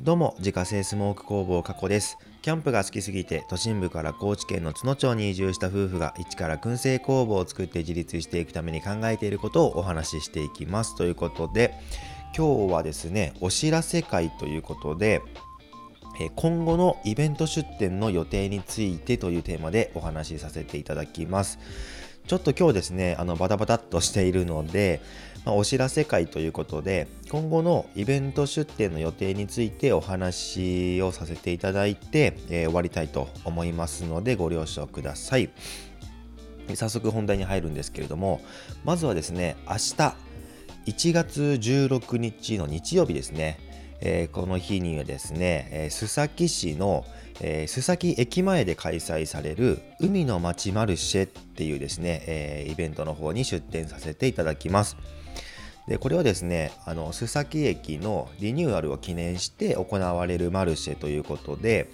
どうも、自家製スモーク工房加古です。キャンプが好きすぎて、都心部から高知県の津野町に移住した夫婦が一から燻製工房を作って自立していくために考えていることをお話ししていきます。ということで、今日はですね、お知らせ会ということで、今後のイベント出店の予定についてというテーマでお話しさせていただきます。ちょっと今日ですね、あのバタバタっとしているので、まあ、お知らせ会ということで、今後のイベント出店の予定についてお話をさせていただいて、えー、終わりたいと思いますので、ご了承ください。早速本題に入るんですけれども、まずはですね、明日、1月16日の日曜日ですね、えー、この日にはですね、えー、須崎市の、えー、須崎駅前で開催される海の街マルシェっていうですね、え、イベントの方に出展させていただきます。でこれはですねあの須崎駅のリニューアルを記念して行われるマルシェということで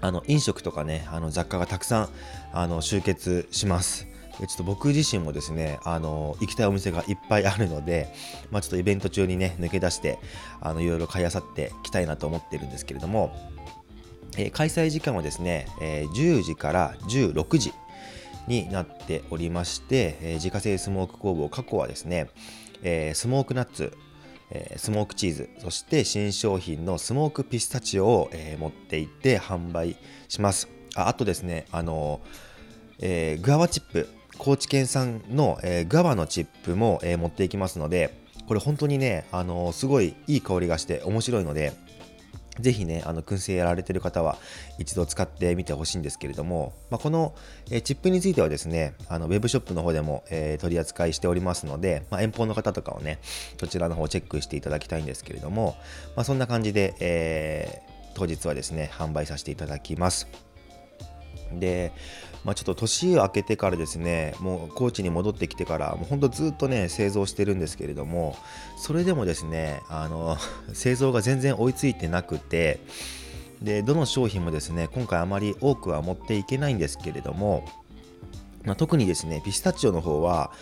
あの飲食とかねあの雑貨がたくさんあの集結します。ちょっと僕自身もですね、あの、行きたいお店がいっぱいあるので、まあちょっとイベント中にね、抜け出して、あの、いろいろ買いあさっていきたいなと思ってるんですけれども、えー、開催時間はですね、えー、10時から16時になっておりまして、えー、自家製スモーク工房過去はですね、えスモークナッツ、えスモークチーズ、そして新商品のスモークピスタチオを、え持っていって販売します。ああとですね、あのえグアバチップ、高知県産の、えー、グアバのチップも、えー、持っていきますので、これ本当にね、あのー、すごいいい香りがして面白いので、ぜひね、あの、燻製やられてる方は一度使ってみてほしいんですけれども、まあ、この、え、チップについてはですね、あの、ウェブショップの方でも、えー、取り扱いしておりますので、まあ、遠方の方とかをね、そちらの方チェックしていただきたいんですけれども、まあ、そんな感じで、えー、当日はですね、販売させていただきます。で、まあ、ちょっと年明けてからですねもう高知に戻ってきてからもうほんとずっとね製造してるんですけれどもそれでもですねあの 製造が全然追いついてなくてでどの商品もですね今回あまり多くは持っていけないんですけれども、まあ、特にですねピスタチオの方は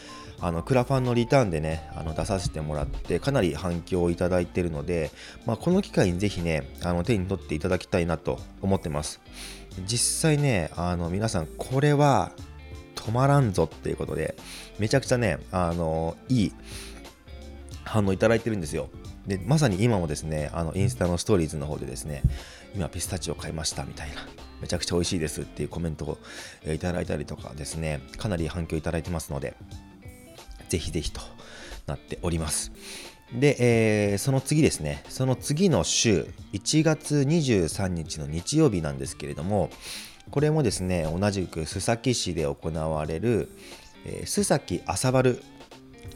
あのクラファンのリターンでねあの出させてもらってかなり反響をいただいているので、まあ、この機会にぜひねあの手に取っていただきたいなと思ってます実際ね、あの、皆さん、これは止まらんぞっていうことで、めちゃくちゃね、あの、いい反応いただいてるんですよ。で、まさに今もですね、あの、インスタのストーリーズの方でですね、今ピスタチオ買いましたみたいな、めちゃくちゃ美味しいですっていうコメントをいただいたりとかですね、かなり反響いただいてますので、ぜひぜひとなっております。で、えー、その次ですね、その次の週、1月23日の日曜日なんですけれども、これもですね、同じく須崎市で行われる、えー、須崎朝春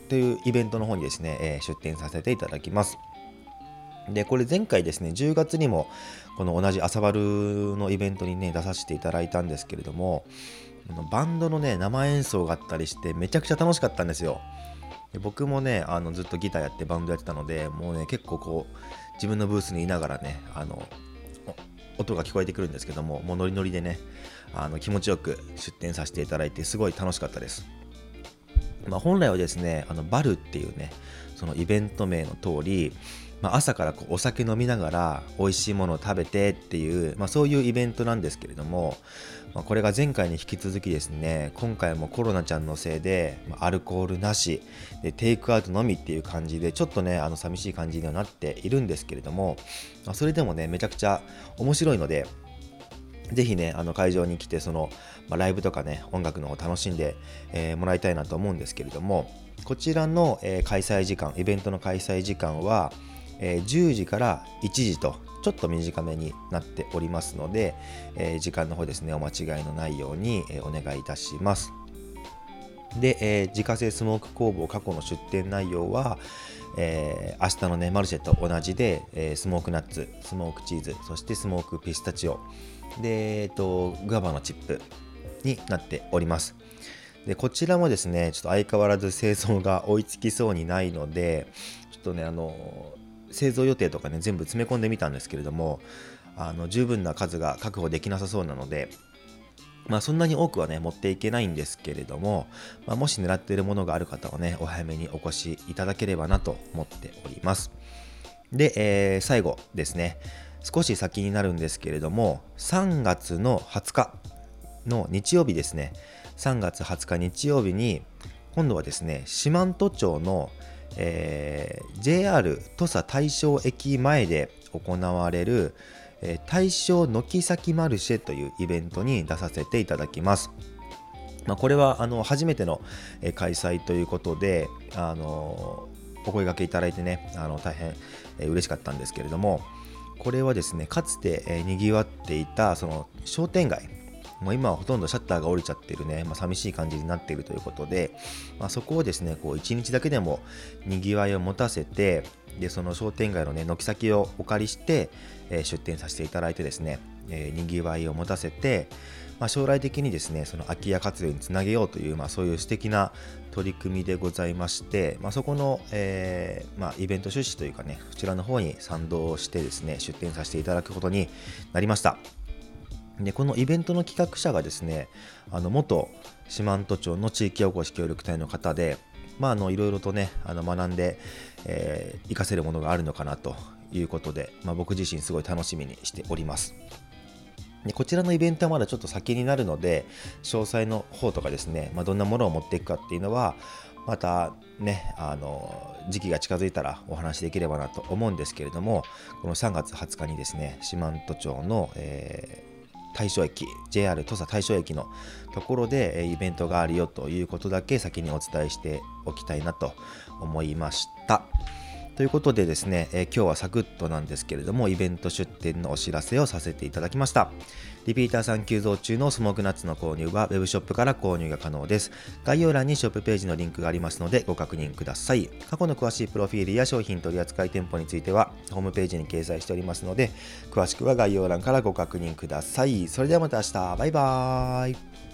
というイベントの方にですね、えー、出展させていただきます。で、これ前回ですね、10月にもこの同じ朝春のイベントにね、出させていただいたんですけれども、バンドのね、生演奏があったりして、めちゃくちゃ楽しかったんですよ。で僕もねあのずっとギターやってバンドやってたのでもうね結構こう自分のブースにいながらねあの音が聞こえてくるんですけどももうノリノリでねあの気持ちよく出展させていただいてすごい楽しかったです、まあ、本来はですねあのバルっていうねそのイベント名の通りまあ、朝からこうお酒飲みながら美味しいものを食べてっていう、まあ、そういうイベントなんですけれども、まあ、これが前回に引き続きですね今回もコロナちゃんのせいで、まアルコールなしでテイクアウトのみっていう感じでちょっとねあの寂しい感じにはなっているんですけれども、まそれでもねめちゃくちゃ面白いのでぜひね、あの会場に来て、その、まあ、ライブとかね、音楽の方楽しんで、えー、もらいたいなと思うんですけれども、こちらの、えー、開催時間、イベントの開催時間は、えー、10時から1時とちょっと短めになっておりますので、え、時間の方ですねお間違いのないように、え、お願いいたします。で、え、自家製スモーク工房過去の出店内容は、えー、明日のねマルシェと同じで、えー、スモークナッツスモークチーズそしてスモークピスタチオ。で、えーと、グアバのチップになっております。でこちらもですねちょっと相変わらず製造が追いつきそうにないのでちょっとねあの製造予定とかね全部詰め込んでみたんですけれどもあの十分な数が確保できなさそうなのでまあそんなに多くはね持っていけないんですけれども、まあ、もし狙っているものがある方はねお早めにお越しいただければなと思っております。で、えー、最後ですね。少し先になるんですけれども3月の20日の日曜日ですね。3月20日日曜日に今度はですね四万十町の、えー、JR 土佐大正駅前で行われる、え、大正軒先マルシェというイベントに出させていただきます。まあ、これはあの初めての開催ということであのお声がけいただいてねあの大変嬉しかったんですけれどもこれはですねかつてにぎわっていたその商店街もう今はほとんどシャッターが降りちゃってるね、まあ、寂しい感じになっているということで、まあ、そこをですねこう1日だけでもにぎわいを持たせてでその商店街のね軒先をお借りして、えー、出店させていただいてですね、えー、にぎわいを持たせて、まあ、将来的にですねその空き家活用につなげようという、まあ、そういう素敵な取り組みでございまして、まあ、そこの、えーまあ、イベント趣旨というかねこちらの方に賛同してですね出展させていただくことになりました。でこのイベントの企画者がですねあの元四万十町の地域おこし協力隊の方でまあ、あのいろいろとねあの学んで、えー、活かせるものがあるのかなということで、まあ、僕自身すごい楽しみにしております。でこちらのイベントはまだちょっと先になるので詳細の方とかですね、まあ、どんなものを持っていくかっていうのはまたねあの時期が近づいたらお話しできればなと思うんですけれどもこの3月20日にですね四万十町の、え、大正駅 JR 土佐大正駅のところでイベントがあるよということだけ先にお伝えしておきたいなと思いました。ということでですね、えー、今日はサクッとなんですけれども、イベント出店のお知らせをさせていただきました。リピーターさん急増中のスモークナッツの購入は Web ショップから購入が可能です。概要欄にショップページのリンクがありますのでご確認ください。過去の詳しいプロフィールや商品取扱店舗についてはホームページに掲載しておりますので、詳しくは概要欄からご確認ください。それではまた明日、バイバーイ。